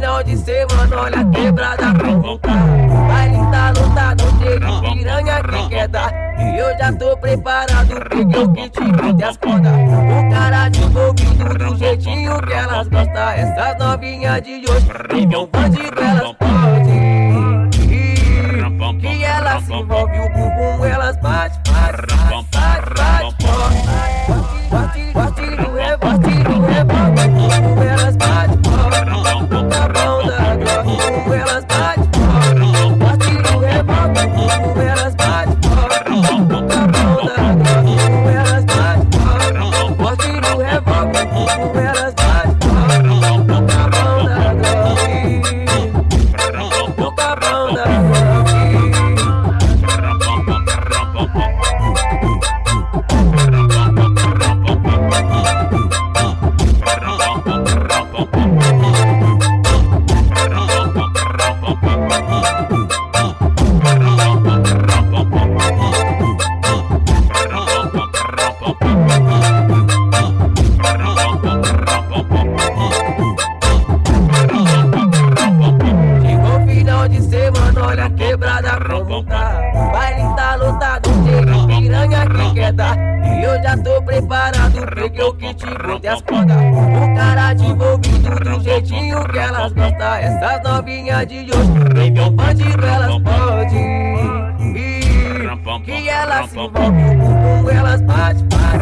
final de semana, olha quebrada pra voltar. Baile tá lotado, piranha que quer dar. E eu já tô preparado, peguei o kit e as cordas. O cara de envolvido do jeitinho que elas gostam. Essas novinhas de hoje, um bandido elas podem. Que elas se envolve o a quebrada como tá. O baile tá lotado, cheio de piranha que quer dar. E eu já tô preparado, peguei o kit e as cordas. O cara de envolvido do jeitinho que elas gostam. Essas novinhas de hoje, nem um bandido elas podem. Que elas se envolvem, o elas bate, bate.